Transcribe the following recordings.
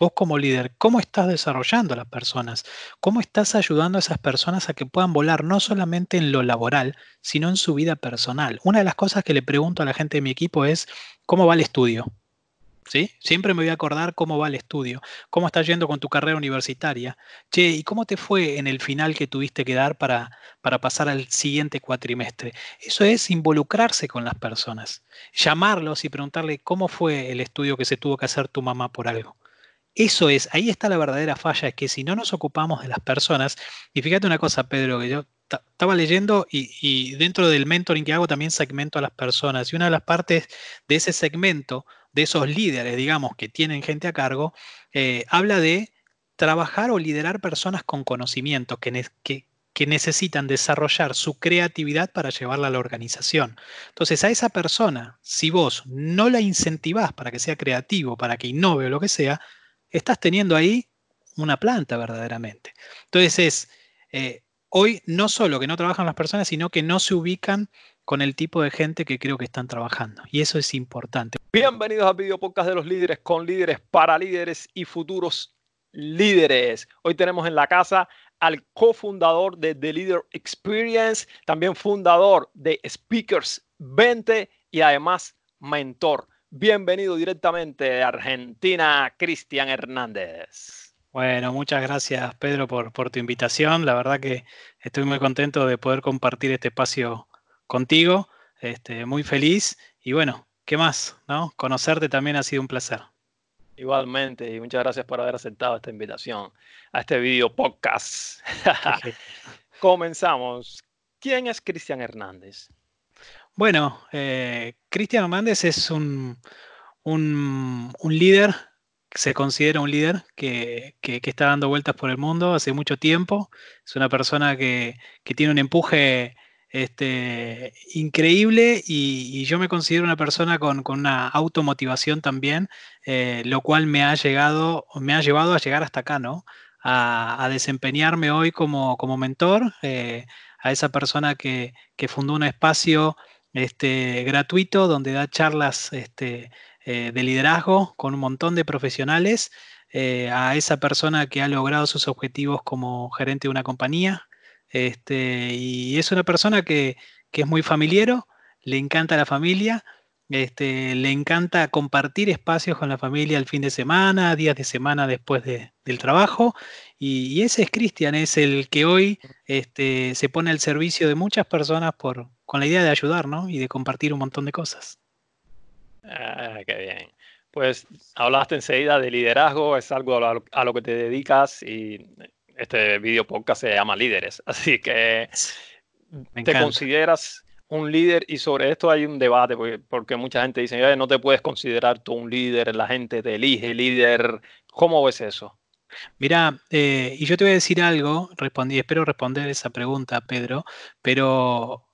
Vos como líder, ¿cómo estás desarrollando a las personas? ¿Cómo estás ayudando a esas personas a que puedan volar no solamente en lo laboral, sino en su vida personal? Una de las cosas que le pregunto a la gente de mi equipo es, ¿cómo va el estudio? ¿Sí? Siempre me voy a acordar cómo va el estudio, cómo estás yendo con tu carrera universitaria. Che, ¿y cómo te fue en el final que tuviste que dar para, para pasar al siguiente cuatrimestre? Eso es involucrarse con las personas, llamarlos y preguntarle cómo fue el estudio que se tuvo que hacer tu mamá por algo. Eso es, ahí está la verdadera falla, es que si no nos ocupamos de las personas, y fíjate una cosa, Pedro, que yo estaba leyendo y, dentro del mentoring que hago también segmento a las personas, y una de las partes de ese segmento, de esos líderes, digamos, que tienen gente a cargo, eh, habla de trabajar o liderar personas con conocimiento, que, que necesitan desarrollar su creatividad para llevarla a la organización. Entonces, a esa persona, si vos no la incentivás para que sea creativo, para que innove o lo que sea, estás teniendo ahí una planta verdaderamente. Entonces es, eh, hoy no solo que no trabajan las personas, sino que no se ubican con el tipo de gente que creo que están trabajando. Y eso es importante. Bienvenidos a Video Podcast de los Líderes con líderes para líderes y futuros líderes. Hoy tenemos en la casa al cofundador de The Leader Experience, también fundador de Speakers 20 y además mentor. Bienvenido directamente de Argentina, Cristian Hernández. Bueno, muchas gracias Pedro por, por, tu invitación. La verdad que estoy muy contento de poder compartir este espacio contigo. Este, muy feliz y bueno, ¿qué más? ¿no? Conocerte también ha sido un placer. Igualmente, y muchas gracias por haber aceptado esta invitación a este video podcast. Comenzamos. ¿Quién es Cristian Hernández? Bueno, eh, Cristian Hernández es un, un, líder, se considera un líder que, está dando vueltas por el mundo hace mucho tiempo. Es una persona que, tiene un empuje este, increíble y, yo me considero una persona con, una automotivación también, eh, lo cual me ha llegado, me ha llevado a llegar hasta acá, ¿no? A, desempeñarme hoy como, como mentor, eh, a esa persona que, que fundó un espacio este, gratuito donde da charlas este, eh, de liderazgo con un montón de profesionales eh, a esa persona que ha logrado sus objetivos como gerente de una compañía. Este, y es una persona que, es muy familiero, le encanta la familia, este, le encanta compartir espacios con la familia el fin de semana, días de semana después del trabajo. Y, ese es Cristian, es el que hoy este, se pone al servicio de muchas personas por, con la idea de ayudar, ¿no? Y de compartir un montón de cosas. Ah, qué bien. Pues hablaste enseguida de liderazgo, es algo a lo, que te dedicas y este video podcast se llama Líderes. Así que te consideras un líder y sobre esto hay un debate porque, mucha gente dice, no te puedes considerar tú un líder, la gente te elige líder. ¿Cómo ves eso? Mira, eh, y yo te voy a decir algo, respondí, espero responder esa pregunta, Pedro, pero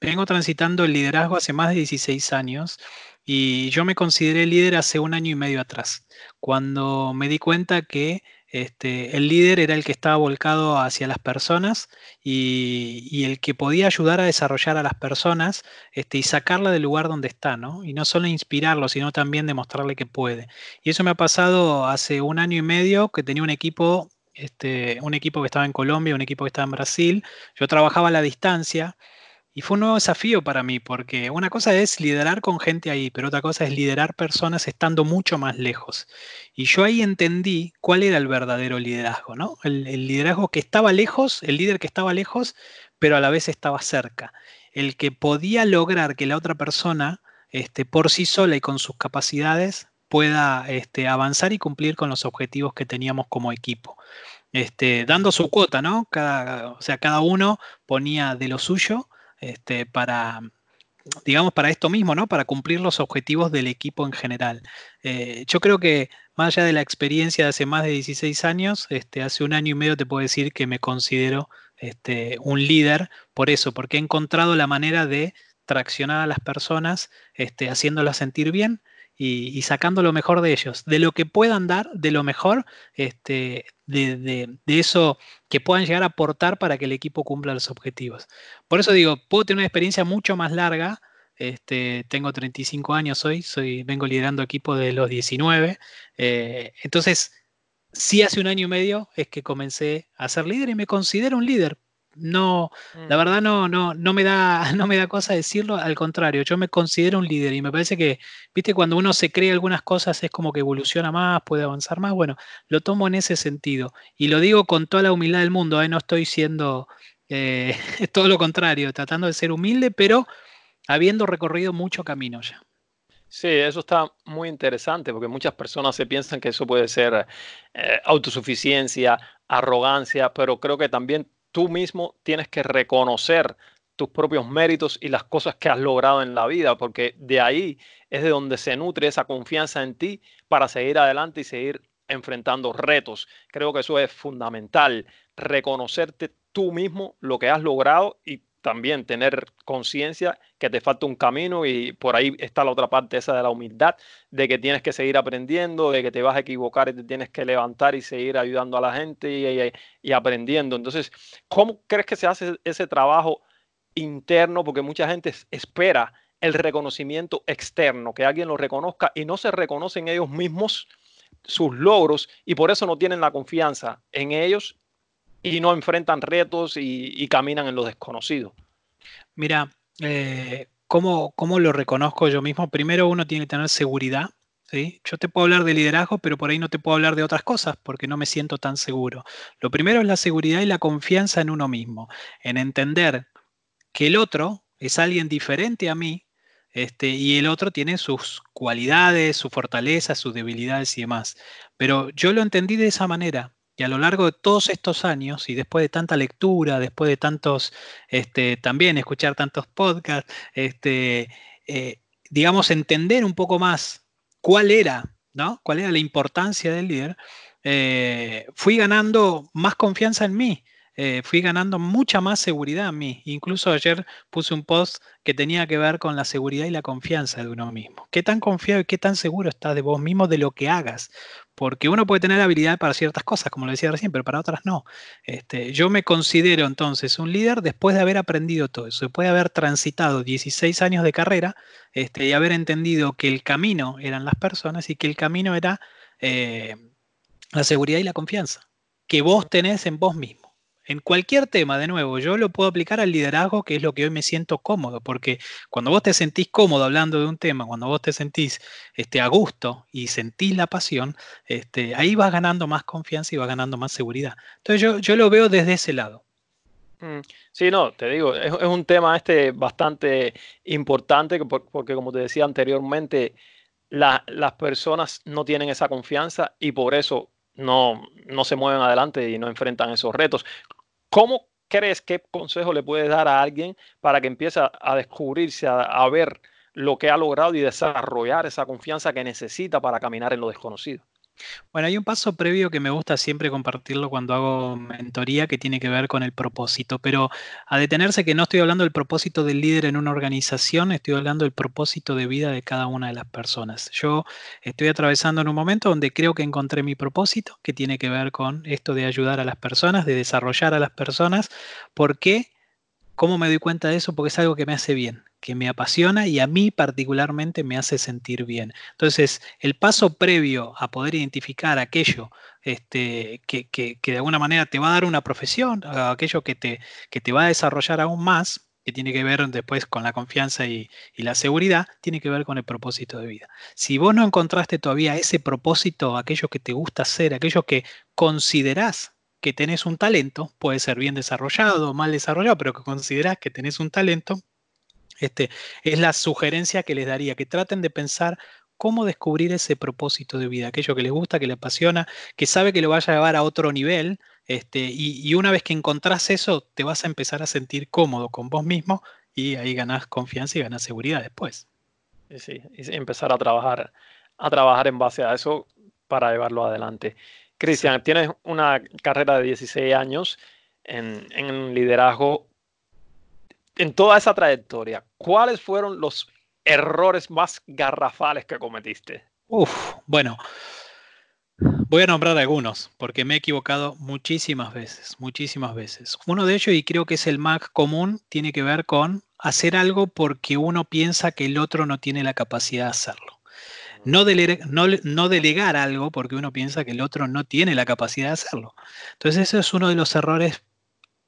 vengo transitando el liderazgo hace más de 16 años y yo me consideré líder hace un año y medio atrás, cuando me di cuenta que este, el líder era el que estaba volcado hacia las personas y, el que podía ayudar a desarrollar a las personas este, y sacarla del lugar donde está, ¿no? Y no solo inspirarlo, sino también demostrarle que puede. Y eso me ha pasado hace un año y medio que tenía un equipo, este, un equipo que estaba en Colombia, un equipo que estaba en Brasil. Yo trabajaba a la distancia y fue un nuevo desafío para mí, porque una cosa es liderar con gente ahí, pero otra cosa es liderar personas estando mucho más lejos. Y yo ahí entendí cuál era el verdadero liderazgo, ¿no? El, liderazgo que estaba lejos, el líder que estaba lejos, pero a la vez estaba cerca. El que podía lograr que la otra persona, este, por sí sola y con sus capacidades, pueda este, avanzar y cumplir con los objetivos que teníamos como equipo. Este, dando su cuota, ¿no? Cada, o sea, cada uno ponía de lo suyo este, para, digamos, para esto mismo, ¿no? Para cumplir los objetivos del equipo en general. Eh, yo creo que más allá de la experiencia de hace más de 16 años, este, hace un año y medio te puedo decir que me considero este, un líder por eso, porque he encontrado la manera de traccionar a las personas, este, haciéndolas sentir bien y, sacando lo mejor de ellos, de lo que puedan dar, de lo mejor, este, de, eso que puedan llegar a aportar para que el equipo cumpla los objetivos. Por eso digo, puedo tener una experiencia mucho más larga este, tengo 35 años hoy, soy, vengo liderando equipo de los 19. Eh, entonces, sí hace un año y medio es que comencé a ser líder y me considero un líder. No, la mm. verdad no, no, no, me da, no me da cosa decirlo, al contrario, yo me considero un líder y me parece que, viste, cuando uno se cree algunas cosas es como que evoluciona más, puede avanzar más, bueno, lo tomo en ese sentido y lo digo con toda la humildad del mundo, ¿eh? no estoy siendo eh, todo lo contrario, tratando de ser humilde, pero habiendo recorrido mucho camino ya. Sí, eso está muy interesante porque muchas personas se piensan que eso puede ser eh, autosuficiencia, arrogancia, pero creo que también tú mismo tienes que reconocer tus propios méritos y las cosas que has logrado en la vida, porque de ahí es de donde se nutre esa confianza en ti para seguir adelante y seguir enfrentando retos. Creo que eso es fundamental, reconocerte tú mismo lo que has logrado y también tener conciencia que te falta un camino y por ahí está la otra parte esa de la humildad, de que tienes que seguir aprendiendo, de que te vas a equivocar y te tienes que levantar y seguir ayudando a la gente y, aprendiendo. Entonces, ¿cómo crees que se hace ese trabajo interno? Porque mucha gente espera el reconocimiento externo, que alguien lo reconozca y no se reconocen ellos mismos sus logros y por eso no tienen la confianza en ellos y no enfrentan retos y, caminan en lo desconocido. Mira, eh, ¿cómo, lo reconozco yo mismo? Primero uno tiene que tener seguridad. ¿sí? Yo te puedo hablar de liderazgo, pero por ahí no te puedo hablar de otras cosas porque no me siento tan seguro. Lo primero es la seguridad y la confianza en uno mismo, en entender que el otro es alguien diferente a mí este, y el otro tiene sus cualidades, sus fortalezas, sus debilidades y demás. Pero yo lo entendí de esa manera. Y a lo largo de todos estos años, y después de tanta lectura, después de tantos, este, también escuchar tantos podcasts, este, eh, digamos, entender un poco más cuál era, ¿no? Cuál era la importancia del líder, eh, fui ganando más confianza en mí. Eh, fui ganando mucha más seguridad en mí. Incluso ayer puse un post que tenía que ver con la seguridad y la confianza de uno mismo. ¿Qué tan confiado y qué tan seguro estás de vos mismo de lo que hagas? Porque uno puede tener habilidad para ciertas cosas, como lo decía recién, pero para otras no. Este, yo me considero entonces un líder después de haber aprendido todo eso, después de haber transitado 16 años de carrera este, y haber entendido que el camino eran las personas y que el camino era eh, la seguridad y la confianza que vos tenés en vos mismo en cualquier tema, de nuevo, yo lo puedo aplicar al liderazgo, que es lo que hoy me siento cómodo, porque cuando vos te sentís cómodo hablando de un tema, cuando vos te sentís este, a gusto y sentís la pasión, este, ahí vas ganando más confianza y vas ganando más seguridad. Entonces yo, yo lo veo desde ese lado. Mm, sí, no, te digo, es, un tema este bastante importante porque como te decía anteriormente, las personas no tienen esa confianza y por eso no, no se mueven adelante y no enfrentan esos retos. ¿Cómo crees qué consejo le puedes dar a alguien para que empiece a, descubrirse, a, ver lo que ha logrado y desarrollar esa confianza que necesita para caminar en lo desconocido? Bueno, hay un paso previo que me gusta siempre compartirlo cuando hago mentoría que tiene que ver con el propósito, pero a detenerse que no estoy hablando del propósito del líder en una organización, estoy hablando del propósito de vida de cada una de las personas. Yo estoy atravesando en un momento donde creo que encontré mi propósito, que tiene que ver con esto de ayudar a las personas, de desarrollar a las personas. ¿Por qué? ¿Cómo me doy cuenta de eso? Porque es algo que me hace bien que me apasiona y a mí particularmente me hace sentir bien. Entonces, el paso previo a poder identificar aquello este, que, de alguna manera te va a dar una profesión, aquello que te, que te va a desarrollar aún más, que tiene que ver después con la confianza y, y, la seguridad, tiene que ver con el propósito de vida. Si vos no encontraste todavía ese propósito, aquello que te gusta hacer, aquello que considerás que tenés un talento, puede ser bien desarrollado o mal desarrollado, pero que considerás que tenés un talento, este, es la sugerencia que les daría, que traten de pensar cómo descubrir ese propósito de vida, aquello que les gusta, que les apasiona, que sabe que lo vaya a llevar a otro nivel, este, y, una vez que encontrás eso, te vas a empezar a sentir cómodo con vos mismo y ahí ganás confianza y ganás seguridad después. Sí, y empezar a trabajar, a trabajar en base a eso para llevarlo adelante. Cristian, tienes una carrera de 16 años en, en liderazgo en toda esa trayectoria, ¿cuáles fueron los errores más garrafales que cometiste? Uf, bueno, Voy a nombrar algunos, porque me he equivocado muchísimas veces, muchísimas veces. Uno de ellos, y creo que es el más común, tiene que ver con hacer algo porque uno piensa que el otro no tiene la capacidad de hacerlo. No, no, delegar algo porque uno piensa que el otro no tiene la capacidad de hacerlo. Entonces, ese es uno de los errores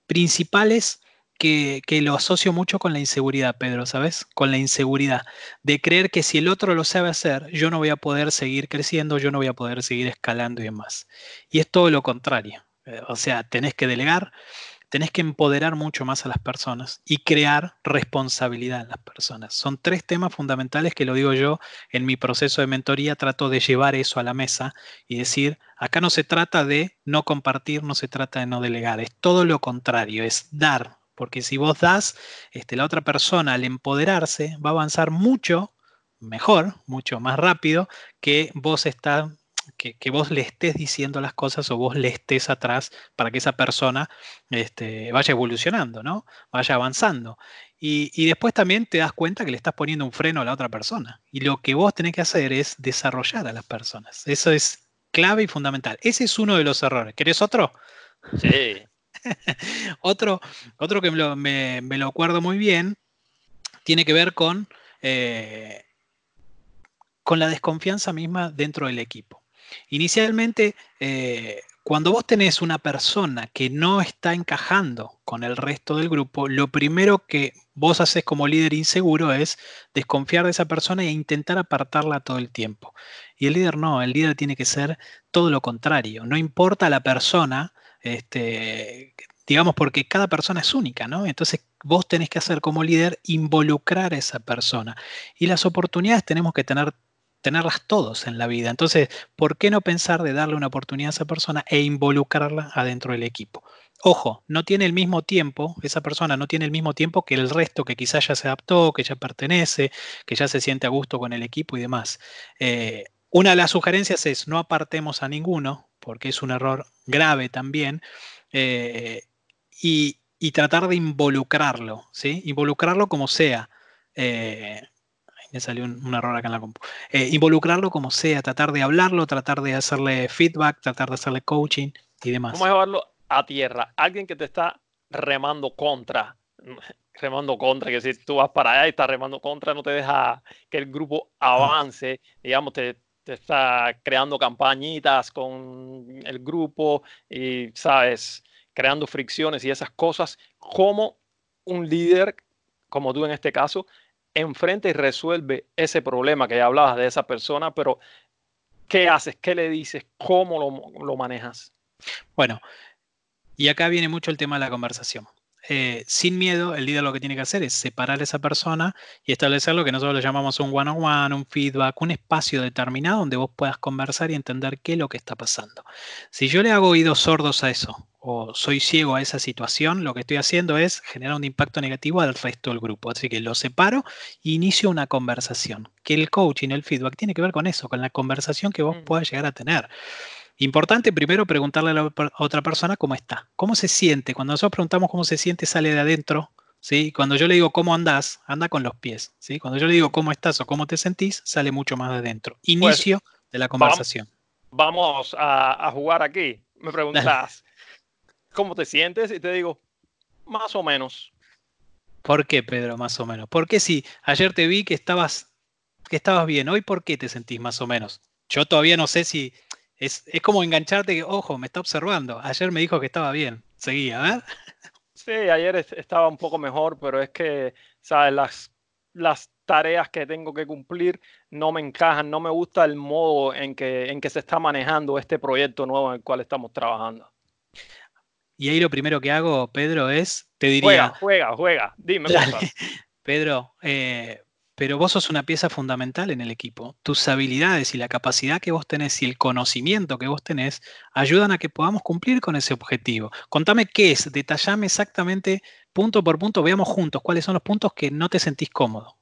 principales que, lo asocio mucho con la inseguridad, Pedro, ¿sabes? Con la inseguridad de creer que si el otro lo sabe hacer, yo no voy a poder seguir creciendo, yo no voy a poder seguir escalando y demás. Y es todo lo contrario. Eh, o sea, tenés que delegar, tenés que empoderar mucho más a las personas y crear responsabilidad en las personas. Son tres temas fundamentales que lo digo yo en mi proceso de mentoría, trato de llevar eso a la mesa y decir, acá no se trata de no compartir, no se trata de no delegar, es todo lo contrario, es dar porque si vos das, este, la otra persona al empoderarse va a avanzar mucho mejor, mucho más rápido que vos está, que, vos le estés diciendo las cosas o vos le estés atrás para que esa persona este, vaya evolucionando, ¿no? Vaya avanzando. Y, y, después también te das cuenta que le estás poniendo un freno a la otra persona. Y lo que vos tenés que hacer es desarrollar a las personas. Eso es clave y fundamental. Ese es uno de los errores. ¿Querés otro? Sí. otro, otro que me lo, acuerdo muy bien tiene que ver con, eh, con la desconfianza misma dentro del equipo. Inicialmente, eh, cuando vos tenés una persona que no está encajando con el resto del grupo, lo primero que vos haces como líder inseguro es desconfiar de esa persona e intentar apartarla todo el tiempo. Y el líder no, el líder tiene que ser todo lo contrario. No importa la persona, este, digamos, porque cada persona es única, ¿no? Entonces vos tenés que hacer como líder involucrar a esa persona. Y las oportunidades tenemos que tener, tenerlas todos en la vida. Entonces, ¿por qué no pensar de darle una oportunidad a esa persona e involucrarla adentro del equipo? Ojo, no tiene el mismo tiempo, esa persona no tiene el mismo tiempo que el resto que quizás ya se adaptó, que ya pertenece, que ya se siente a gusto con el equipo y demás. Eh, una de las sugerencias es no apartemos a ninguno, porque es un error grave también, eh, y, tratar de involucrarlo, ¿sí? Involucrarlo como sea. Eh, me salió un, error acá en la compu. Eh, involucrarlo como sea, tratar de hablarlo, tratar de hacerle feedback, tratar de hacerle coaching y demás. Vamos a llevarlo a tierra. Alguien que te está remando contra, remando contra, que si tú vas para allá y estás remando contra, no te deja que el grupo avance, digamos, te, está creando campañitas con el grupo y, ¿sabes? Creando fricciones y esas cosas. ¿Cómo un líder, como tú en este caso, enfrenta y resuelve ese problema que ya hablabas de esa persona, pero ¿qué haces? ¿Qué le dices? ¿Cómo lo, lo manejas? Bueno, y acá viene mucho el tema de la conversación. Eh, sin miedo, el líder lo que tiene que hacer es separar a esa persona y establecer lo que nosotros le llamamos un one-on-one, un feedback, un espacio determinado donde vos puedas conversar y entender qué es lo que está pasando. Si yo le hago oídos sordos a eso o soy ciego a esa situación, lo que estoy haciendo es generar un impacto negativo al resto del grupo. Así que lo separo e inicio una conversación. Que el coaching, el feedback, tiene que ver con eso, con la conversación que vos mm. puedas llegar a tener. Importante primero preguntarle a la otra persona cómo está, cómo se siente. Cuando nosotros preguntamos cómo se siente, sale de adentro. ¿sí? Cuando yo le digo cómo andás, anda con los pies. ¿sí? Cuando yo le digo cómo estás o cómo te sentís, sale mucho más de adentro. Pues, Inicio de la conversación. Vamos a, jugar aquí. Me preguntas, ¿cómo te sientes? Y te digo, más o menos. ¿Por qué, Pedro, más o menos? ¿Por qué si ayer te vi que estabas, que estabas bien, hoy por qué te sentís más o menos? Yo todavía no sé si es, como engancharte que, ojo, me está observando. Ayer me dijo que estaba bien. Seguía, ¿ver? Sí, ayer estaba un poco mejor, pero es que, ¿sabes? Las, las tareas que tengo que cumplir no me encajan, no me gusta el modo en que, en que se está manejando este proyecto nuevo en el cual estamos trabajando. Y ahí lo primero que hago, Pedro, es, te diría... Juega, juega, juega. Dime. Pedro, eh, pero vos sos una pieza fundamental en el equipo. Tus habilidades y la capacidad que vos tenés y el conocimiento que vos tenés ayudan a que podamos cumplir con ese objetivo. Contame qué es, detallame exactamente punto por punto, veamos juntos cuáles son los puntos que no te sentís cómodo.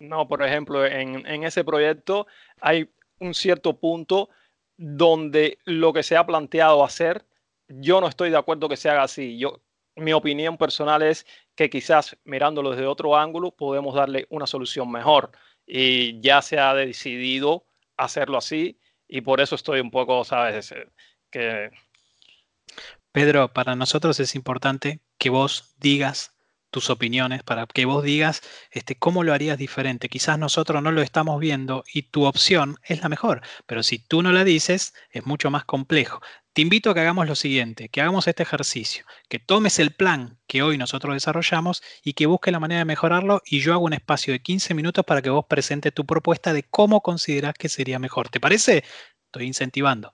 No, por ejemplo, en, en ese proyecto hay un cierto punto donde lo que se ha planteado hacer, yo no estoy de acuerdo que se haga así. Yo, mi opinión personal es que quizás mirándolo desde otro ángulo podemos darle una solución mejor. Y ya se ha decidido hacerlo así y por eso estoy un poco, ¿sabes? Que... Pedro, para nosotros es importante que vos digas tus opiniones, para que vos digas este, cómo lo harías diferente. Quizás nosotros no lo estamos viendo y tu opción es la mejor, pero si tú no la dices, es mucho más complejo. Te invito a que hagamos lo siguiente, que hagamos este ejercicio, que tomes el plan que hoy nosotros desarrollamos y que busques la manera de mejorarlo y yo hago un espacio de 15 minutos para que vos presentes tu propuesta de cómo considerás que sería mejor. ¿Te parece? Estoy incentivando.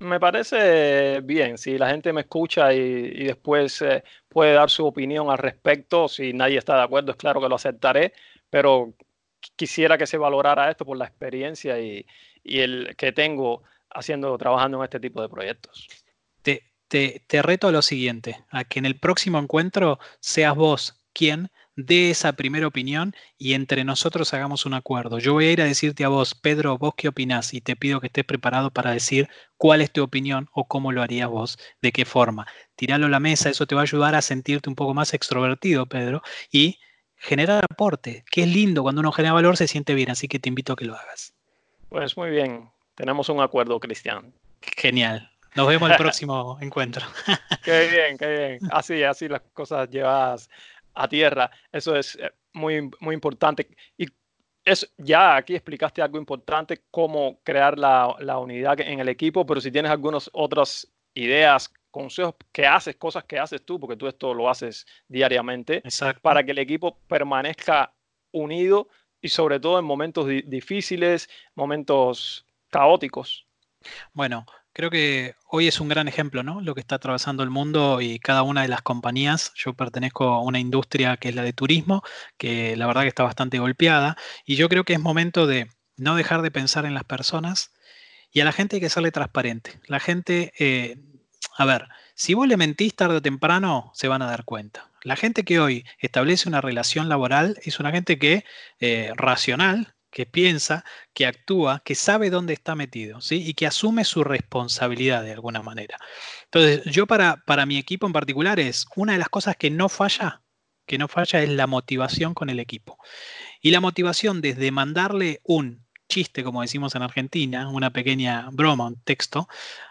Me parece bien, si la gente me escucha y, después eh, puede dar su opinión al respecto, si nadie está de acuerdo, es claro que lo aceptaré, pero quisiera que se valorara esto por la experiencia y, el que tengo haciendo, trabajando en este tipo de proyectos. Te, te, te reto a lo siguiente, a que en el próximo encuentro seas vos quien dé esa primera opinión y entre nosotros hagamos un acuerdo. Yo voy a ir a decirte a vos, Pedro, vos qué opinás y te pido que estés preparado para decir cuál es tu opinión o cómo lo harías vos, de qué forma. Tiralo a la mesa, eso te va a ayudar a sentirte un poco más extrovertido, Pedro, y generar aporte, que es lindo cuando uno genera valor, se siente bien, así que te invito a que lo hagas. Pues muy bien, tenemos un acuerdo, Cristian. Genial. Nos vemos el próximo encuentro. qué bien, qué bien. Así, así las cosas llevas a tierra. Eso es eh, muy, muy importante. Y es, ya aquí explicaste algo importante, cómo crear la, la unidad en el equipo, pero si tienes algunas otras ideas, consejos que haces, cosas que haces tú, porque tú esto lo haces diariamente, para que el equipo permanezca unido y sobre todo en momentos difíciles, momentos caóticos. Bueno, Creo que hoy es un gran ejemplo, ¿no? Lo que está atravesando el mundo y cada una de las compañías. Yo pertenezco a una industria que es la de turismo, que la verdad que está bastante golpeada. Y yo creo que es momento de no dejar de pensar en las personas y a la gente hay que serle transparente. La gente, eh, a ver, si vos le mentís tarde o temprano, se van a dar cuenta. La gente que hoy establece una relación laboral es una gente que eh, racional, que piensa, que actúa, que sabe dónde está metido, ¿sí? Y que asume su responsabilidad de alguna manera. Entonces, yo para, para mi equipo en particular es una de las cosas que no falla, que no falla es la motivación con el equipo. Y la motivación desde mandarle un chiste, como decimos en Argentina, una pequeña broma, un texto,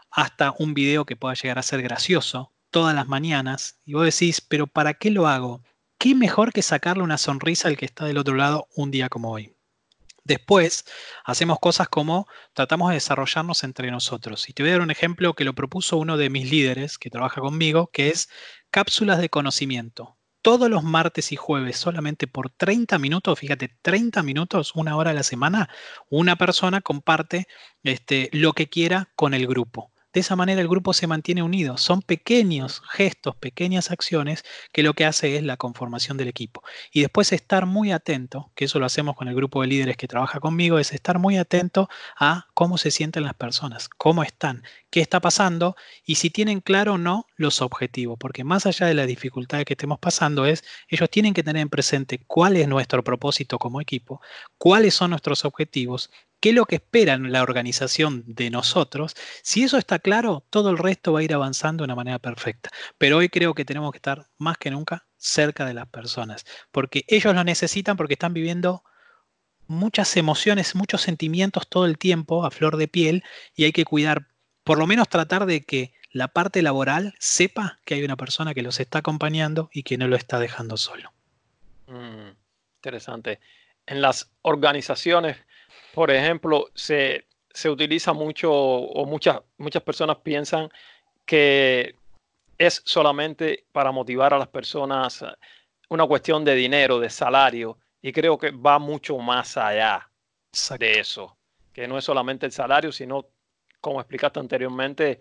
hasta un video que pueda llegar a ser gracioso todas las mañanas. Y vos decís, pero ¿para qué lo hago? ¿Qué mejor que sacarle una sonrisa al que está del otro lado un día como hoy? Después, hacemos cosas como tratamos de desarrollarnos entre nosotros. Y te voy a dar un ejemplo que lo propuso uno de mis líderes que trabaja conmigo, que es cápsulas de conocimiento. Todos los martes y jueves, solamente por 30 minutos, fíjate, 30 minutos, una hora a la semana, una persona comparte este, lo que quiera con el grupo. De esa manera el grupo se mantiene unido. Son pequeños gestos, pequeñas acciones que lo que hace es la conformación del equipo. Y después estar muy atento, que eso lo hacemos con el grupo de líderes que trabaja conmigo, es estar muy atento a cómo se sienten las personas, cómo están, qué está pasando y si tienen claro o no los objetivos. Porque más allá de la dificultad que estemos pasando es, ellos tienen que tener en presente cuál es nuestro propósito como equipo, cuáles son nuestros objetivos qué es lo que esperan la organización de nosotros, si eso está claro, todo el resto va a ir avanzando de una manera perfecta. Pero hoy creo que tenemos que estar más que nunca cerca de las personas, porque ellos lo necesitan porque están viviendo muchas emociones, muchos sentimientos todo el tiempo a flor de piel y hay que cuidar, por lo menos tratar de que la parte laboral sepa que hay una persona que los está acompañando y que no lo está dejando solo. Mm, interesante. En las organizaciones por ejemplo, se, utiliza mucho o muchas, muchas personas piensan que es solamente para motivar a las personas una cuestión de dinero, de salario, y creo que va mucho más allá de eso, que no es solamente el salario, sino, como explicaste anteriormente,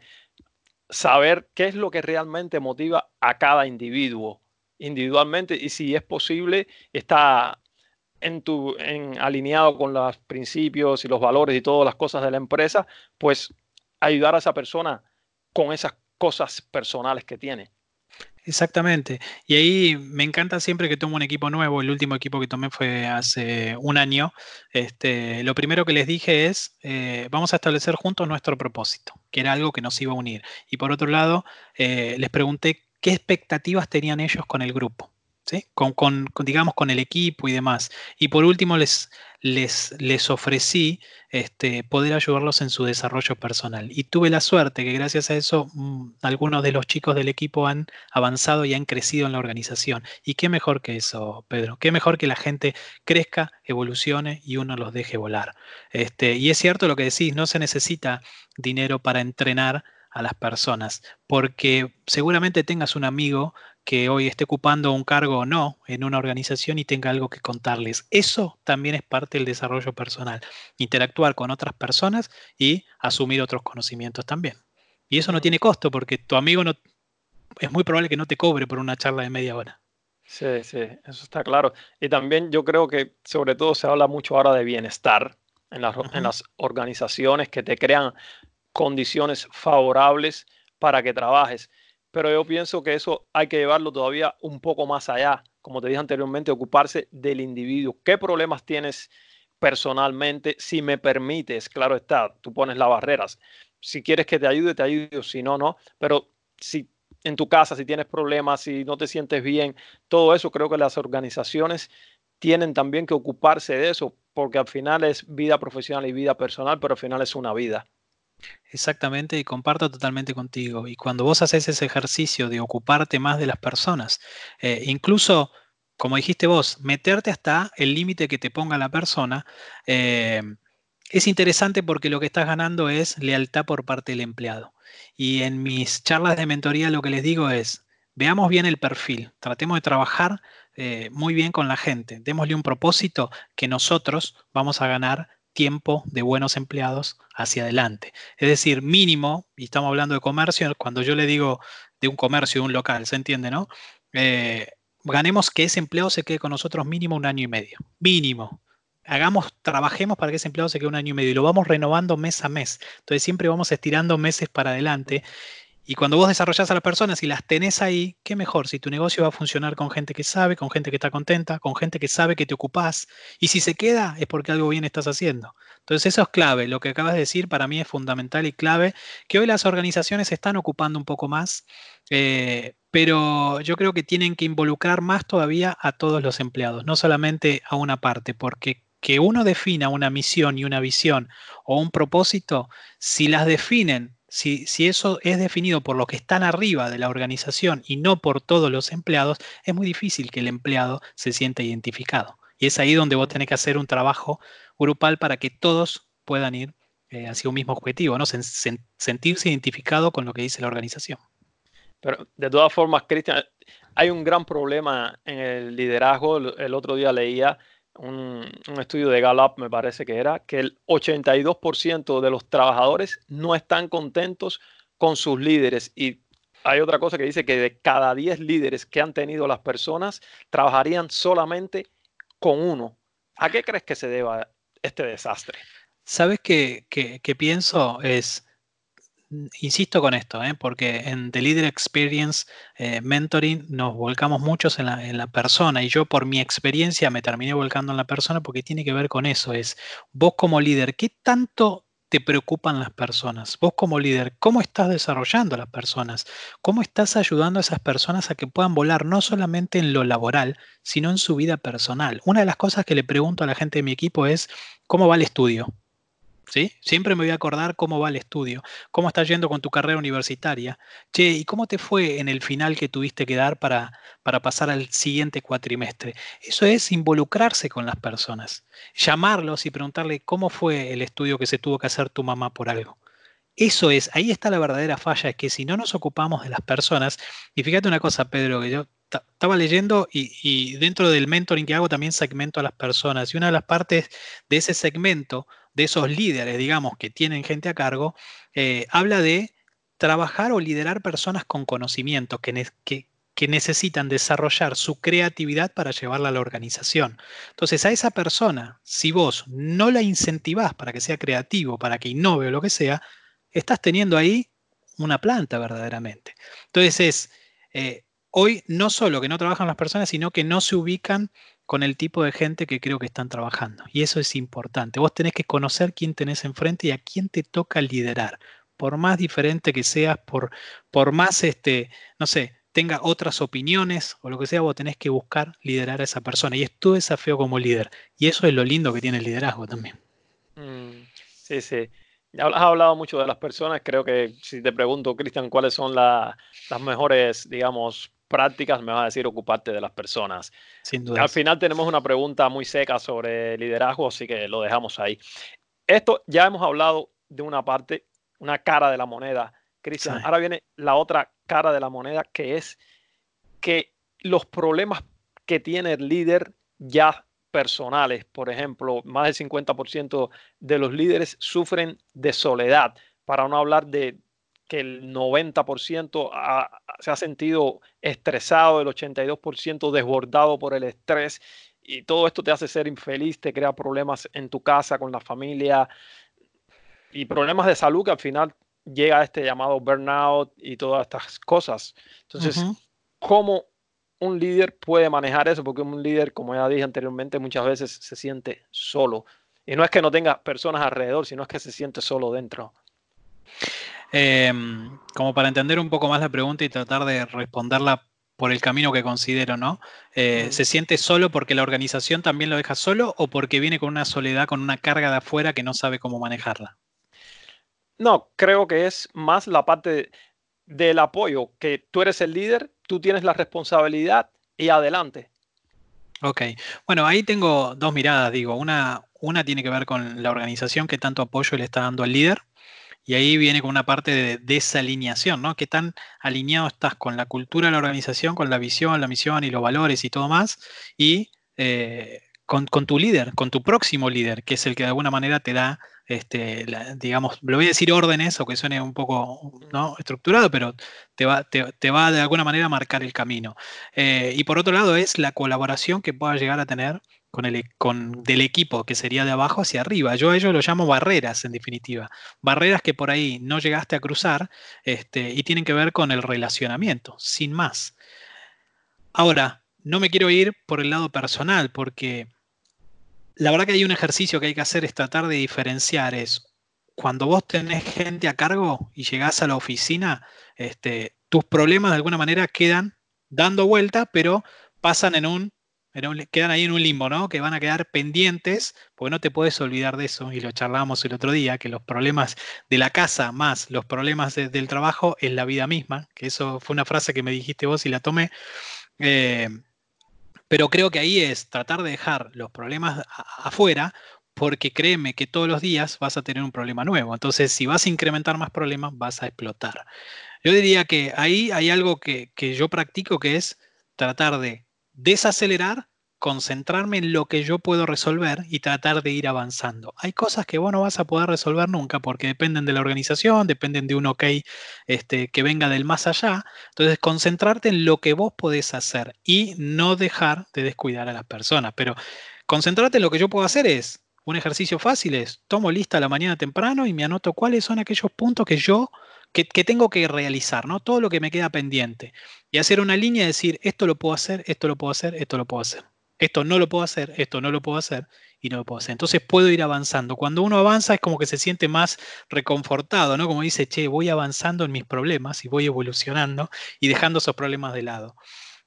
saber qué es lo que realmente motiva a cada individuo individualmente y si es posible, está en tu, en, alineado con los principios y los valores y todas las cosas de la empresa, pues ayudar a esa persona con esas cosas personales que tiene. Exactamente. Y ahí me encanta siempre que tomo un equipo nuevo. El último equipo que tomé fue hace un año. Este, lo primero que les dije es, eh, vamos a establecer juntos nuestro propósito, que era algo que nos iba a unir. Y por otro lado, eh, les pregunté qué expectativas tenían ellos con el grupo. Con, digamos, con el equipo y demás. Y por último, les, les, les ofrecí este, poder ayudarlos en su desarrollo personal. Y tuve la suerte que gracias a eso mm, algunos de los chicos del equipo han avanzado y han crecido en la organización. Y qué mejor que eso, Pedro. Qué mejor que la gente crezca, evolucione y uno los deje volar. Este, y es cierto lo que decís, no se necesita dinero para entrenar a las personas, porque seguramente tengas un amigo que hoy esté ocupando un cargo o no en una organización y tenga algo que contarles. Eso también es parte del desarrollo personal, interactuar con otras personas y asumir otros conocimientos también. Y eso no tiene costo porque tu amigo no es muy probable que no te cobre por una charla de media hora. Sí, sí, eso está claro. Y también yo creo que sobre todo se habla mucho ahora de bienestar en las, en las organizaciones que te crean condiciones favorables para que trabajes pero yo pienso que eso hay que llevarlo todavía un poco más allá, como te dije anteriormente, ocuparse del individuo. ¿Qué problemas tienes personalmente? Si me permites, claro está, tú pones las barreras. Si quieres que te ayude, te ayudo, si no, no. Pero si en tu casa, si tienes problemas, si no te sientes bien, todo eso creo que las organizaciones tienen también que ocuparse de eso, porque al final es vida profesional y vida personal, pero al final es una vida. Exactamente, y comparto totalmente contigo. Y cuando vos haces ese ejercicio de ocuparte más de las personas, eh, incluso, como dijiste vos, meterte hasta el límite que te ponga la persona, eh, es interesante porque lo que estás ganando es lealtad por parte del empleado. Y en mis charlas de mentoría lo que les digo es, veamos bien el perfil, tratemos de trabajar eh, muy bien con la gente, démosle un propósito que nosotros vamos a ganar tiempo de buenos empleados hacia adelante. Es decir, mínimo, y estamos hablando de comercio, cuando yo le digo de un comercio, de un local, ¿se entiende, no? Eh, ganemos que ese empleado se quede con nosotros mínimo un año y medio. Mínimo. Hagamos, trabajemos para que ese empleado se quede un año y medio y lo vamos renovando mes a mes. Entonces siempre vamos estirando meses para adelante y cuando vos desarrollás a las personas y las tenés ahí, qué mejor si tu negocio va a funcionar con gente que sabe, con gente que está contenta, con gente que sabe que te ocupás. Y si se queda, es porque algo bien estás haciendo. Entonces eso es clave. Lo que acabas de decir para mí es fundamental y clave, que hoy las organizaciones se están ocupando un poco más, eh, pero yo creo que tienen que involucrar más todavía a todos los empleados, no solamente a una parte, porque que uno defina una misión y una visión o un propósito, si las definen si, eso es definido por los que están arriba de la organización y no por todos los empleados, es muy difícil que el empleado se sienta identificado. Y es ahí donde vos tenés que hacer un trabajo grupal para que todos puedan ir eh, hacia un mismo objetivo, ¿no? sentirse identificado con lo que dice la organización. Pero de todas formas, Cristian, hay un gran problema en el liderazgo. El otro día leía un, estudio de Gallup, me parece que era, que el 82% de los trabajadores no están contentos con sus líderes. Y hay otra cosa que dice que de cada 10 líderes que han tenido las personas, trabajarían solamente con uno. ¿A qué crees que se deba este desastre? ¿Sabes qué, pienso? Es insisto con esto, ¿eh? porque en The Leader Experience eh, Mentoring nos volcamos muchos en la, persona y yo por mi experiencia me terminé volcando en la persona porque tiene que ver con eso, es vos como líder, ¿qué tanto te preocupan las personas? Vos como líder, ¿cómo estás desarrollando a las personas? ¿Cómo estás ayudando a esas personas a que puedan volar no solamente en lo laboral, sino en su vida personal? Una de las cosas que le pregunto a la gente de mi equipo es, ¿cómo va el estudio? ¿Sí? Siempre me voy a acordar cómo va el estudio, cómo estás yendo con tu carrera universitaria. Che, ¿y cómo te fue en el final que tuviste que dar para, para pasar al siguiente cuatrimestre? Eso es involucrarse con las personas, llamarlos y preguntarle cómo fue el estudio que se tuvo que hacer tu mamá por algo. Eso es, ahí está la verdadera falla, es que si no nos ocupamos de las personas, y fíjate una cosa, Pedro, que yo estaba leyendo y, y, dentro del mentoring que hago también segmento a las personas, y una de las partes de ese segmento de esos líderes, digamos, que tienen gente a cargo, eh, habla de trabajar o liderar personas con conocimiento que, necesitan desarrollar su creatividad para llevarla a la organización. Entonces, a esa persona, si vos no la incentivás para que sea creativo, para que innove o lo que sea, estás teniendo ahí una planta verdaderamente. Entonces, es, eh, hoy no solo que no trabajan las personas, sino que no se ubican con el tipo de gente que creo que están trabajando. Y eso es importante. Vos tenés que conocer quién tenés enfrente y a quién te toca liderar. Por más diferente que seas, por, por más, este, no sé, tenga otras opiniones o lo que sea, vos tenés que buscar liderar a esa persona. Y es tu desafío como líder. Y eso es lo lindo que tiene el liderazgo también. Mm, sí, sí. Has hablado mucho de las personas. Creo que si te pregunto, Cristian, cuáles son las mejores, digamos, prácticas, me vas a decir ocuparte de las personas. Sin duda. Al final tenemos una pregunta muy seca sobre liderazgo, así que lo dejamos ahí. Esto ya hemos hablado de una parte, una cara de la moneda, Cristian. Ahora viene la otra cara de la moneda, que es que los problemas que tiene el líder ya personales, por ejemplo, más del 50% de los líderes sufren de soledad, para no hablar de que el 90% se ha sentido estresado, el 82% desbordado por el estrés y todo esto te hace ser infeliz, te crea problemas en tu casa, con la familia y problemas de salud que al final llega a este llamado burnout y todas estas cosas. Entonces, ¿cómo un líder puede manejar eso? Porque un líder, como ya dije anteriormente, muchas veces se siente solo. Y no es que no tenga personas alrededor, sino es que se siente solo dentro. Em, como para entender un poco más la pregunta y tratar de responderla por el camino que considero, ¿no? Eh, ¿Se siente solo porque la organización también lo deja solo o porque viene con una soledad, con una carga de afuera que no sabe cómo manejarla? No, creo que es más la parte del apoyo, que tú eres el líder, tú tienes la responsabilidad y adelante. Ok, bueno, ahí tengo dos miradas, digo, una, una tiene que ver con la organización que tanto apoyo le está dando al líder y ahí viene con una parte de desalineación, ¿no? ¿Qué tan alineado estás con la cultura de la organización, con la visión, la misión y los valores y todo más? Y eh, con, tu líder, con tu próximo líder, que es el que de alguna manera te da, este, digamos, lo voy a decir órdenes, o que suene un poco ¿no? estructurado, pero te va, te, va de alguna manera a marcar el camino. Eh, y por otro lado es la colaboración que pueda llegar a tener con el, con, del equipo que sería de abajo hacia arriba. Yo a ello lo llamo barreras, en definitiva. Barreras que por ahí no llegaste a cruzar este, y tienen que ver con el relacionamiento, sin más. Ahora, no me quiero ir por el lado personal, porque la verdad que hay un ejercicio que hay que hacer es tratar de diferenciar es cuando vos tenés gente a cargo y llegás a la oficina, este, tus problemas de alguna manera quedan dando vuelta, pero pasan en un quedan ahí en un limbo, ¿no? Que van a quedar pendientes, porque no te puedes olvidar de eso, y lo charlábamos el otro día, que los problemas de la casa más los problemas del trabajo es la vida misma, que eso fue una frase que me dijiste vos y la tomé. Eh, pero creo que ahí es tratar de dejar los problemas afuera, porque créeme que todos los días vas a tener un problema nuevo. Entonces, si vas a incrementar más problemas, vas a explotar. Yo diría que ahí hay algo que, que yo practico, que es tratar de desacelerar, concentrarme en lo que yo puedo resolver y tratar de ir avanzando. Hay cosas que vos no vas a poder resolver nunca porque dependen de la organización, dependen de un ok este, que venga del más allá. Entonces, concentrarte en lo que vos podés hacer y no dejar de descuidar a las personas. Pero concentrarte en lo que yo puedo hacer es un ejercicio fácil, es tomo lista la mañana temprano y me anoto cuáles son aquellos puntos que yo que, tengo que realizar, ¿no? Todo lo que me queda pendiente. Y hacer una línea y decir, esto lo puedo hacer, esto lo puedo hacer, esto lo puedo hacer. Esto no lo puedo hacer, esto no lo puedo hacer y no lo puedo hacer. Entonces puedo ir avanzando. Cuando uno avanza es como que se siente más reconfortado, ¿no? Como dice, che, voy avanzando en mis problemas y voy evolucionando y dejando esos problemas de lado.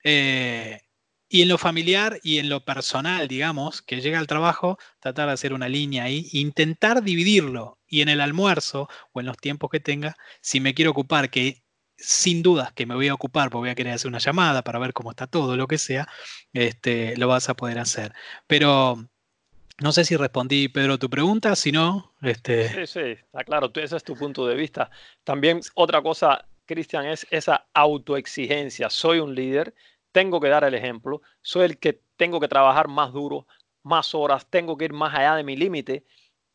Eh, y en lo familiar y en lo personal, digamos, que llega al trabajo, tratar de hacer una línea ahí, intentar dividirlo. Y en el almuerzo o en los tiempos que tenga, si me quiero ocupar, que sin dudas que me voy a ocupar, porque voy a querer hacer una llamada para ver cómo está todo, lo que sea, este, lo vas a poder hacer. Pero no sé si respondí, Pedro, tu pregunta, si no... Este... Sí, sí, está claro, ese es tu punto de vista. También otra cosa, Cristian, es esa autoexigencia. Soy un líder, tengo que dar el ejemplo, soy el que tengo que trabajar más duro, más horas, tengo que ir más allá de mi límite.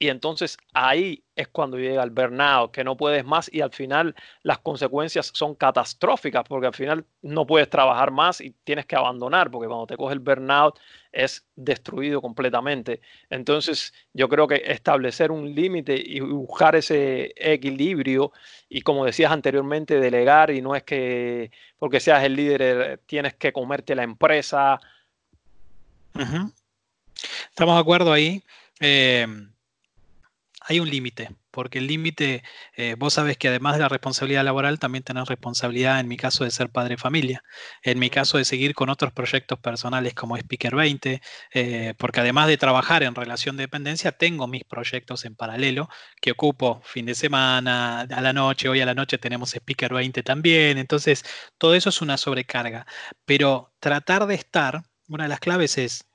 Y entonces ahí es cuando llega el burnout, que no puedes más y al final las consecuencias son catastróficas porque al final no puedes trabajar más y tienes que abandonar porque cuando te coge el burnout es destruido completamente. Entonces yo creo que establecer un límite y buscar ese equilibrio y como decías anteriormente, delegar y no es que porque seas el líder eh, tienes que comerte la empresa. Estamos de acuerdo ahí. Eh, hay un límite, porque el límite, eh, vos sabes que además de la responsabilidad laboral, también tenés responsabilidad, en mi caso, de ser padre familia, en mi caso, de seguir con otros proyectos personales como Speaker 20, eh, porque además de trabajar en relación de dependencia, tengo mis proyectos en paralelo que ocupo fin de semana, a la noche, hoy a la noche tenemos Speaker 20 también, entonces todo eso es una sobrecarga, pero tratar de estar, una de las claves es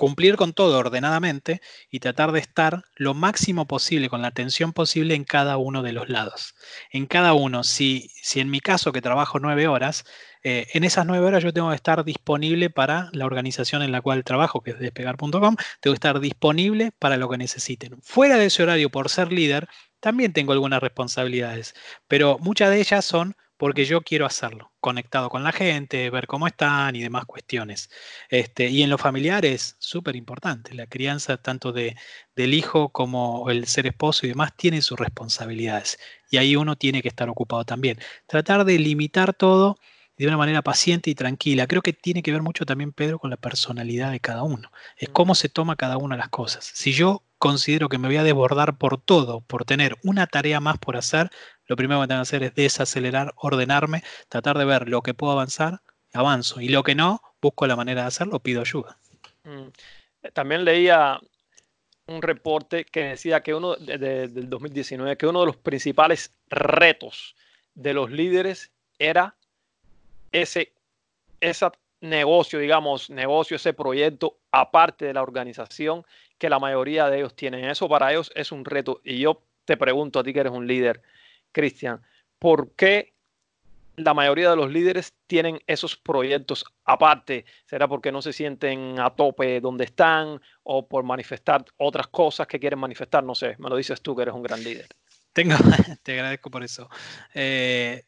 cumplir con todo ordenadamente y tratar de estar lo máximo posible, con la atención posible en cada uno de los lados. En cada uno, si, si en mi caso que trabajo nueve horas, eh, en esas nueve horas yo tengo que estar disponible para la organización en la cual trabajo, que es despegar.com, tengo que estar disponible para lo que necesiten. Fuera de ese horario, por ser líder, también tengo algunas responsabilidades, pero muchas de ellas son porque yo quiero hacerlo, conectado con la gente, ver cómo están y demás cuestiones. Este, y en lo familiar es súper importante. La crianza tanto de, del hijo como el ser esposo y demás tiene sus responsabilidades. Y ahí uno tiene que estar ocupado también. Tratar de limitar todo de una manera paciente y tranquila. Creo que tiene que ver mucho también, Pedro, con la personalidad de cada uno. Es cómo se toma cada una de las cosas. Si yo considero que me voy a desbordar por todo, por tener una tarea más por hacer, lo primero que tengo que hacer es desacelerar, ordenarme, tratar de ver lo que puedo avanzar, avanzo. Y lo que no, busco la manera de hacerlo, pido ayuda. Mm. También leía un reporte que decía que uno del 2019, que uno de los principales retos de los líderes era ese, ese negocio, digamos, negocio, ese proyecto aparte de la organización que la mayoría de ellos tienen. Eso para ellos es un reto. Y yo te pregunto a ti que eres un líder, Cristian, ¿por qué la mayoría de los líderes tienen esos proyectos aparte? ¿Será porque no se sienten a tope donde están o por manifestar otras cosas que quieren manifestar? No sé, me lo dices tú que eres un gran líder. Tengo, te agradezco por eso. Eh,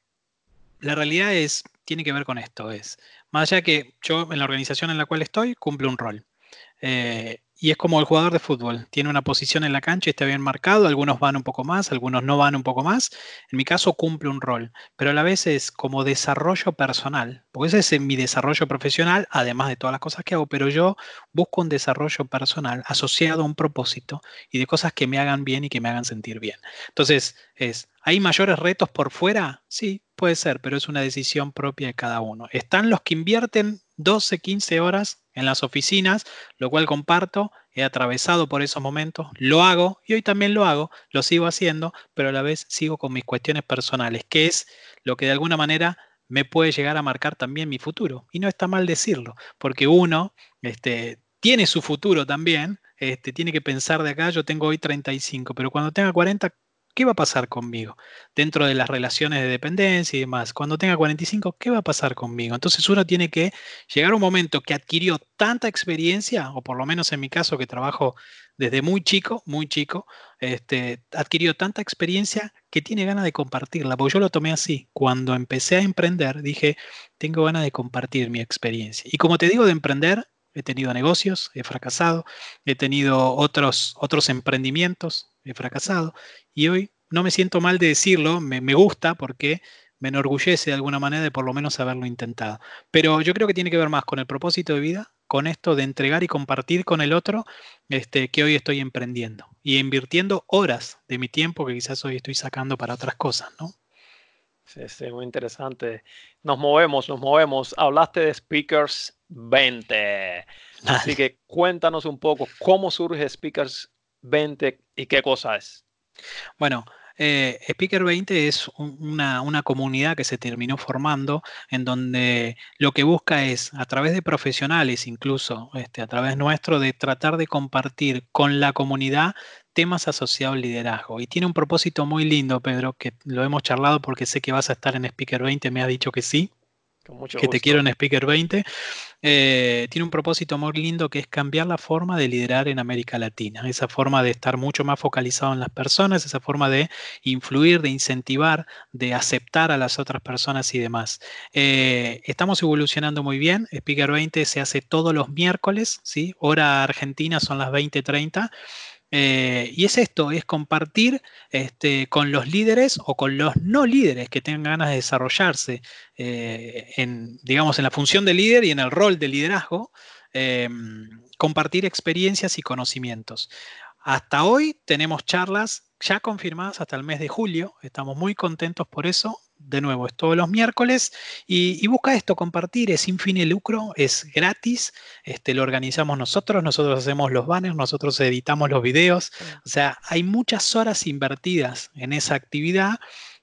la realidad es, tiene que ver con esto, es, más allá que yo en la organización en la cual estoy, cumple un rol. Eh, y es como el jugador de fútbol, tiene una posición en la cancha y está bien marcado, algunos van un poco más, algunos no van un poco más. En mi caso cumple un rol, pero a la vez es como desarrollo personal, porque ese es mi desarrollo profesional, además de todas las cosas que hago, pero yo busco un desarrollo personal asociado a un propósito y de cosas que me hagan bien y que me hagan sentir bien. Entonces, es, ¿hay mayores retos por fuera? Sí, puede ser, pero es una decisión propia de cada uno. Están los que invierten 12, 15 horas en las oficinas, lo cual comparto, he atravesado por esos momentos, lo hago y hoy también lo hago, lo sigo haciendo, pero a la vez sigo con mis cuestiones personales, que es lo que de alguna manera me puede llegar a marcar también mi futuro. Y no está mal decirlo, porque uno este, tiene su futuro también, este, tiene que pensar de acá, yo tengo hoy 35, pero cuando tenga 40, ¿qué va a pasar conmigo? Dentro de las relaciones de dependencia y demás. Cuando tenga 45, ¿qué va a pasar conmigo? Entonces uno tiene que llegar a un momento que adquirió tanta experiencia, o por lo menos en mi caso que trabajo desde muy chico, muy chico, este, adquirió tanta experiencia que tiene ganas de compartirla, porque yo lo tomé así. Cuando empecé a emprender, dije, tengo ganas de compartir mi experiencia. Y como te digo de emprender, he tenido negocios, he fracasado, he tenido otros, otros emprendimientos, he fracasado, y hoy no me siento mal de decirlo, me, gusta porque me enorgullece de alguna manera de por lo menos haberlo intentado. Pero yo creo que tiene que ver más con el propósito de vida, con esto de entregar y compartir con el otro este, que hoy estoy emprendiendo y invirtiendo horas de mi tiempo que quizás hoy estoy sacando para otras cosas, ¿no? Sí, sí, muy interesante. Nos movemos, nos movemos. Hablaste de Speakers 20. Así que cuéntanos un poco cómo surge Speakers 20 y qué cosa es. Bueno, eh, Speaker 20 es una, comunidad que se terminó formando en donde lo que busca es, a través de profesionales incluso, este, a través nuestro, de tratar de compartir con la comunidad temas asociados al liderazgo. Y tiene un propósito muy lindo, Pedro, que lo hemos charlado porque sé que vas a estar en Speaker 20, me ha dicho que sí que te quiero en Speaker 20, eh, tiene un propósito muy lindo que es cambiar la forma de liderar en América Latina, esa forma de estar mucho más focalizado en las personas, esa forma de influir, de incentivar, de aceptar a las otras personas y demás. Eh, estamos evolucionando muy bien, Speaker 20 se hace todos los miércoles, ¿sí? hora argentina son las 20:30. Eh, y es esto, es compartir este, con los líderes o con los no líderes que tengan ganas de desarrollarse eh, en, digamos, en la función de líder y en el rol de liderazgo, em, compartir experiencias y conocimientos. hasta hoy tenemos charlas ya confirmadas hasta el mes de julio. Estamos muy contentos por eso. De nuevo, es todos los miércoles. Y, busca esto, compartir, es sin fin de lucro, es gratis. Este, lo organizamos nosotros, nosotros hacemos los banners, nosotros editamos los videos. O sea, hay muchas horas invertidas en esa actividad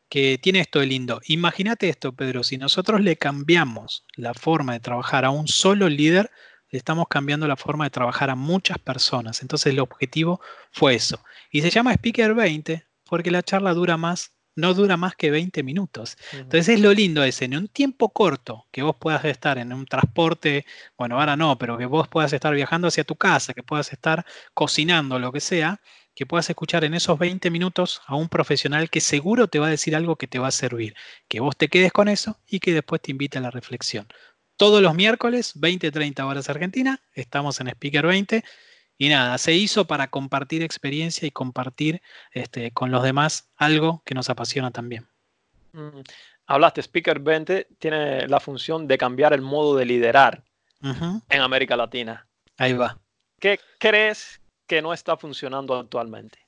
que tiene esto de lindo. Imagínate esto, Pedro, si nosotros le cambiamos la forma de trabajar a un solo líder, le estamos cambiando la forma de trabajar a muchas personas. Entonces el objetivo fue eso. Y se llama Speaker 20 porque la charla dura más, no dura más que 20 minutos. Entonces es lo lindo ese, en un tiempo corto, que vos puedas estar en un transporte, bueno, ahora no, pero que vos puedas estar viajando hacia tu casa, que puedas estar cocinando, lo que sea, que puedas escuchar en esos 20 minutos a un profesional que seguro te va a decir algo que te va a servir, que vos te quedes con eso y que después te invite a la reflexión todos los miércoles, 20-30 horas Argentina, estamos en Speaker 20. Y nada, se hizo para compartir experiencia y compartir este, con los demás algo que nos apasiona también. Mm, hablaste, Speaker 20 tiene la función de cambiar el modo de liderar en América Latina. Ahí va. ¿Qué crees que no está funcionando actualmente?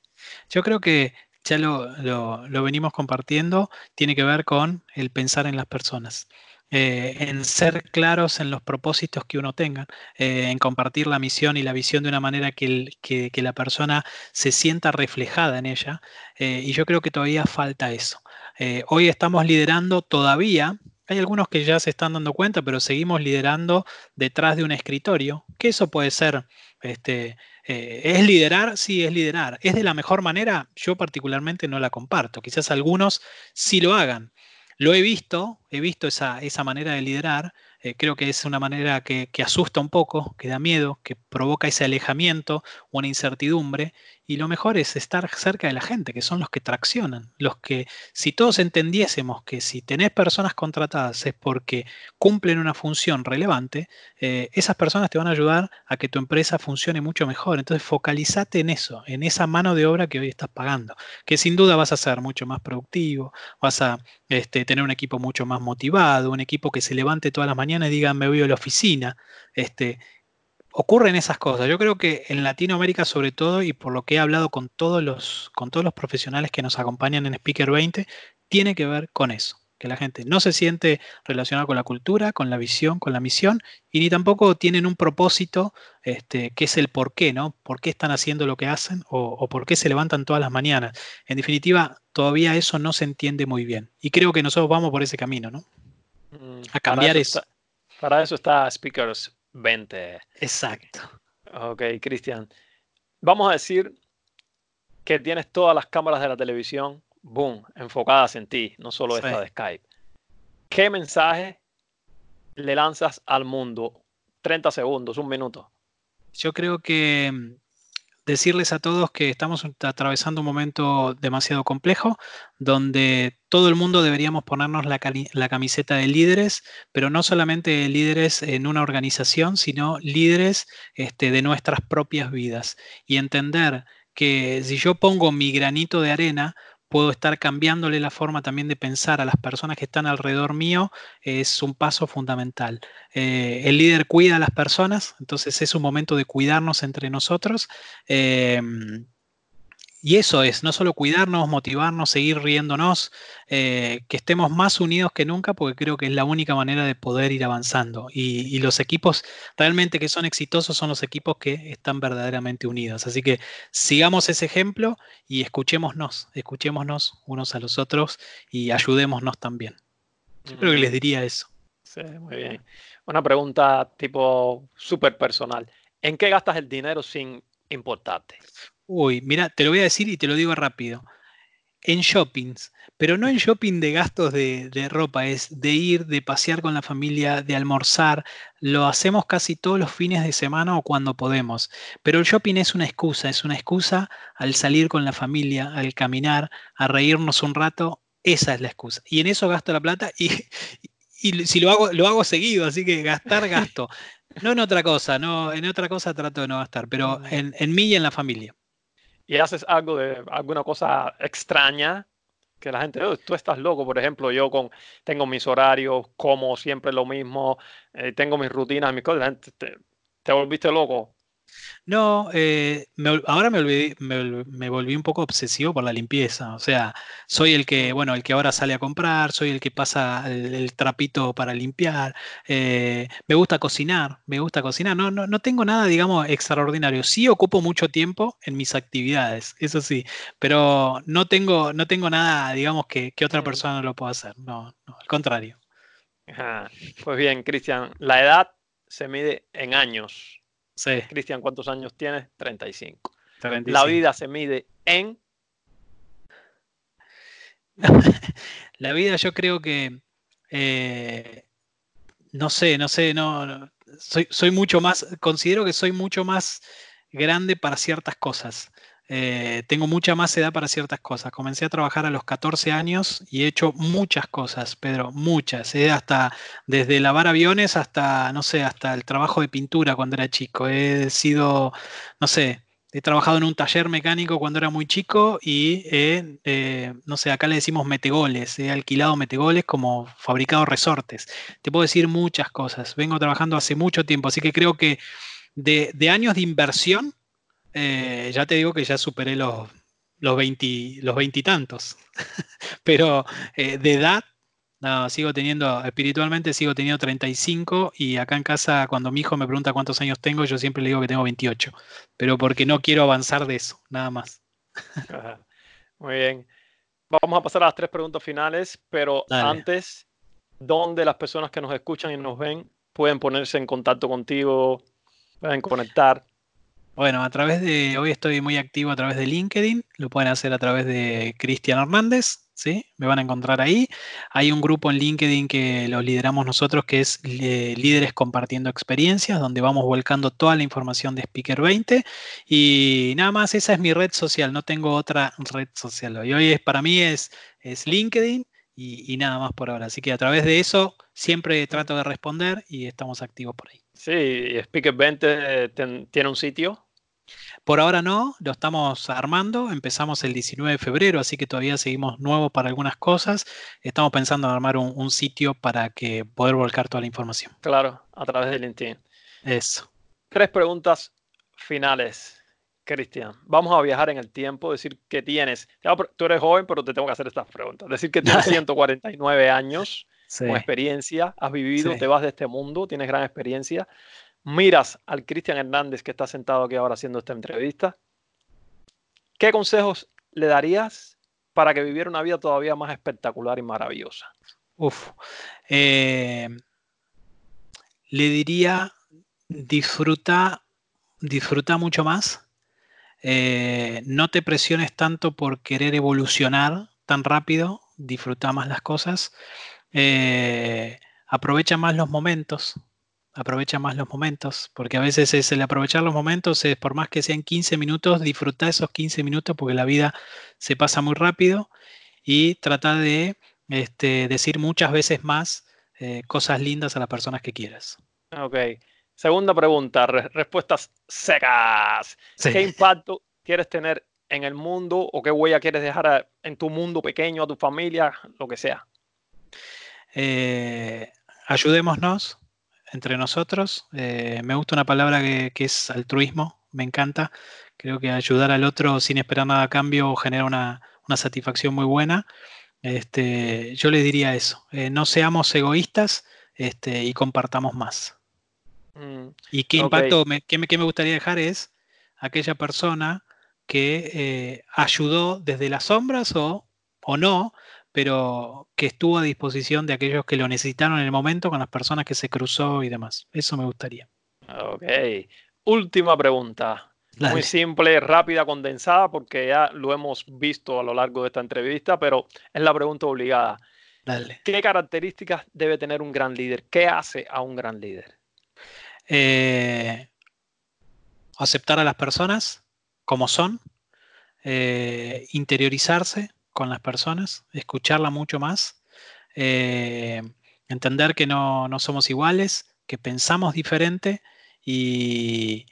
Yo creo que ya lo, lo venimos compartiendo, tiene que ver con el pensar en las personas. Eh, en ser claros en los propósitos que uno tenga, eh, en compartir la misión y la visión de una manera que, la persona se sienta reflejada en ella. Eh, y yo creo que todavía falta eso. hoy estamos liderando todavía. Hay algunos que ya se están dando cuenta, pero seguimos liderando detrás de un escritorio, que eso puede ser, este, ¿es liderar? Sí, es liderar. ¿Es de la mejor manera? Yo particularmente no la comparto. Quizás algunos sí lo hagan, lo he visto, he visto esa, esa manera de liderar, eh, creo que es una manera que, que, asusta un poco, que da miedo, que provoca ese alejamiento, una incertidumbre, y lo mejor es estar cerca de la gente, que son los que traccionan, los que, si todos entendiésemos que si tenés personas contratadas es porque cumplen una función relevante, eh, esas personas te van a ayudar a que tu empresa funcione mucho mejor. Entonces focalizate en eso, en esa mano de obra que hoy estás pagando, que sin duda vas a ser mucho más productivo, vas a este, tener un equipo mucho más motivado, un equipo que se levante todas las mañanas y diga me voy a la oficina, este, ocurren esas cosas. Yo creo que en Latinoamérica sobre todo, y por lo que he hablado con todos los, con todos los profesionales que nos acompañan en Speaker 20, tiene que ver con eso, que la gente no se siente relacionada con la cultura, con la visión, con la misión, y ni tampoco tienen un propósito este, que es el por qué, ¿no? ¿Por qué están haciendo lo que hacen o, por qué se levantan todas las mañanas? En definitiva, todavía eso no se entiende muy bien. Y creo que nosotros vamos por ese camino, ¿no? Mm, A cambiar eso. para eso está Speakers 20. Exacto. Ok, Cristian. Vamos a decir que tienes todas las cámaras de la televisión, boom, enfocadas en ti, no solo esta de Skype. ¿Qué mensaje le lanzas al mundo? 30 segundos, un minuto. Yo creo que decirles a todos que estamos atravesando un momento demasiado complejo, donde todo el mundo deberíamos ponernos la, camiseta de líderes, pero no solamente líderes en una organización, sino líderes este, de nuestras propias vidas. Y entender que si yo pongo mi granito de arena, puedo estar cambiándole la forma también de pensar a las personas que están alrededor mío, es un paso fundamental. Eh, el líder cuida a las personas, entonces es un momento de cuidarnos entre nosotros. Em, y eso es, no solo cuidarnos, motivarnos, seguir riéndonos, eh, que estemos más unidos que nunca, porque creo que es la única manera de poder ir avanzando. Y, los equipos realmente que son exitosos son los equipos que están verdaderamente unidos. Así que sigamos ese ejemplo y escuchémonos, escuchémonos unos a los otros y ayudémonos también. Yo creo que les diría eso. Sí, muy bien. Una pregunta tipo súper personal. ¿En qué gastas el dinero sin importarte? Uy, mira, te lo voy a decir y te lo digo rápido. En shoppings, pero no en shopping de gastos de, ropa, es de ir, de pasear con la familia, de almorzar. Lo hacemos casi todos los fines de semana o cuando podemos. Pero el shopping es una excusa, es una excusa al salir con la familia, al caminar, a reírnos un rato. Esa es la excusa. Y en eso gasto la plata y, y si lo hago, lo hago seguido, así que gastar, gasto. No en otra cosa, no, en otra cosa trato de no gastar, pero en, en mí y en la familia y haces algo de alguna cosa extraña que la gente, oh, tú estás loco, por ejemplo, yo con tengo mis horarios, como siempre lo mismo, eh, tengo mis rutinas, mis cosas, te, te, volviste loco. No, eh, ahora me, me, volví un poco obsesivo por la limpieza. O sea, soy el que, bueno, el que ahora sale a comprar, soy el que pasa el, trapito para limpiar. Eh, me gusta cocinar, me gusta cocinar. No, no, no tengo nada, digamos, extraordinario. Sí ocupo mucho tiempo en mis actividades, eso sí, pero no tengo, no tengo nada, digamos, que, que otra persona no lo pueda hacer. No, no al contrario. Pues bien, Cristian, la edad se mide en años. Sí. Cristian, ¿cuántos años tienes? 35. La vida se mide en... la vida yo creo que... Eh, no sé, no sé, no, soy, soy, mucho más, considero que soy mucho más grande para ciertas cosas. Eh, tengo mucha más edad para ciertas cosas. Comencé a trabajar a los 14 años y he hecho muchas cosas, Pedro, muchas. Eh, hasta desde lavar aviones hasta, no sé, hasta el trabajo de pintura cuando era chico. He sido, no sé, he trabajado en un taller mecánico cuando era muy chico y eh, no sé, acá le decimos metegoles. He alquilado metegoles como fabricado resortes. Te puedo decir muchas cosas. Vengo trabajando hace mucho tiempo, así que creo que de años de inversión eh, ya te digo que ya superé los, los, los veintitantos. Pero eh, de edad, no, sigo teniendo, espiritualmente sigo teniendo 35 y acá en casa cuando mi hijo me pregunta cuántos años tengo, yo siempre le digo que tengo 28. Pero porque no quiero avanzar de eso, nada más. Muy bien. Vamos a pasar a las tres preguntas finales, pero antes, ¿dónde las personas que nos escuchan y nos ven pueden ponerse en contacto contigo, pueden conectar? Bueno, a través de, hoy estoy muy activo a través de LinkedIn, lo pueden hacer a través de Cristian Hernández, ¿sí? Me van a encontrar ahí. Hay un grupo en LinkedIn que lo lideramos nosotros que es eh, Líderes Compartiendo Experiencias, donde vamos volcando toda la información de Speaker 20 y nada más, esa es mi red social, no tengo otra red social. Y hoy es, para mí es, es LinkedIn y, nada más por ahora. Así que a través de eso siempre trato de responder y estamos activos por ahí. Sí, Speaker 20 tiene un sitio. Por ahora no, lo estamos armando. Empezamos el 19 de febrero, así que todavía seguimos nuevos para algunas cosas. Estamos pensando en armar un, sitio para que poder volcar toda la información. Claro, a través de LinkedIn. Eso. Tres preguntas finales, Cristian. Vamos a viajar en el tiempo, decir que tienes, tú eres joven, pero te tengo que hacer estas preguntas. Decir que tienes 149 años con experiencia, has vivido, te vas de este mundo, tienes gran experiencia, miras al Cristian Hernández que está sentado aquí ahora haciendo esta entrevista, ¿qué consejos le darías para que viviera una vida todavía más espectacular y maravillosa? Uf, eh, le diría disfruta, disfruta mucho más. Eh, no te presiones tanto por querer evolucionar tan rápido, disfruta más las cosas. Eh, aprovecha más los momentos, aprovecha más los momentos, porque a veces es el aprovechar los momentos, es por más que sean 15 minutos, disfruta esos 15 minutos porque la vida se pasa muy rápido y trata de este, decir muchas veces más eh, cosas lindas a las personas que quieras. Ok. Segunda pregunta, respuestas secas. ¿Qué impacto quieres tener en el mundo o qué huella quieres dejar en tu mundo pequeño, a tu familia, lo que sea? Eh, ayudémonos entre nosotros. Eh, me gusta una palabra que, es altruismo, me encanta. Creo que ayudar al otro sin esperar nada a cambio genera una, satisfacción muy buena. Este, yo les diría eso, eh, no seamos egoístas este, y compartamos más. Mm, ¿Y qué impacto, me, qué, me, gustaría dejar es aquella persona que ayudó desde las sombras o, o no, pero que estuvo a disposición de aquellos que lo necesitaron en el momento con las personas que se cruzó y demás. Eso me gustaría. Ok. Última pregunta. Muy simple, rápida, condensada, porque ya lo hemos visto a lo largo de esta entrevista, pero es la pregunta obligada. Dale. ¿Qué características debe tener un gran líder? ¿Qué hace a un gran líder? Eh, aceptar a las personas como son, eh, interiorizarse, con las personas, escucharla mucho más, eh, entender que no, somos iguales, que pensamos diferente y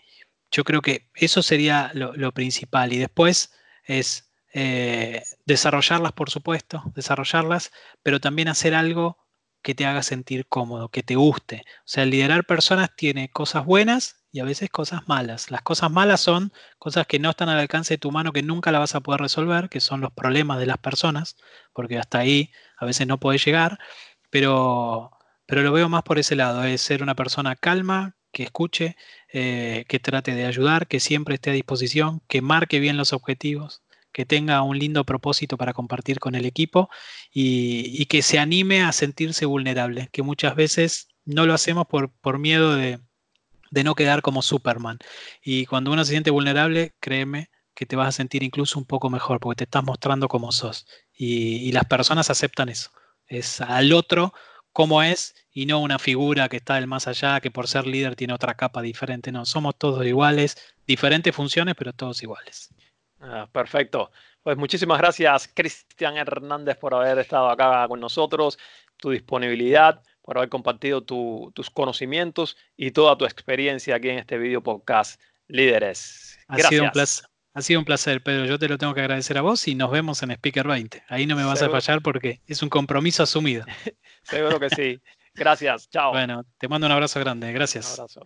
yo creo que eso sería lo, principal. Y después es eh, desarrollarlas, por supuesto, desarrollarlas, pero también hacer algo que te haga sentir cómodo, que te guste. O sea, liderar personas tiene cosas buenas y a veces cosas malas. Las cosas malas son cosas que no están al alcance de tu mano, que nunca la vas a poder resolver, que son los problemas de las personas, porque hasta ahí a veces no puedes llegar, pero, pero lo veo más por ese lado, es ser una persona calma, que escuche, eh, que trate de ayudar, que siempre esté a disposición, que marque bien los objetivos, que tenga un lindo propósito para compartir con el equipo y, que se anime a sentirse vulnerable, que muchas veces no lo hacemos por, por miedo de, de no quedar como Superman. Y cuando uno se siente vulnerable, créeme que te vas a sentir incluso un poco mejor porque te estás mostrando como sos. Y, las personas aceptan eso. Es al otro como es y no una figura que está del más allá, que por ser líder tiene otra capa diferente. No, somos todos iguales, diferentes funciones, pero todos iguales. Ah, perfecto. Pues muchísimas gracias, Cristian Hernández, por haber estado acá con nosotros, tu disponibilidad por haber compartido tus conocimientos y toda tu experiencia aquí en este video podcast Líderes. Gracias. Ha sido, un placer, ha sido un placer, Pedro. Yo te lo tengo que agradecer a vos y nos vemos en Speaker 20. Ahí no me vas a fallar porque es un compromiso asumido. Seguro que sí. Gracias. Chao. Bueno, te mando un abrazo grande. Gracias. Un abrazo.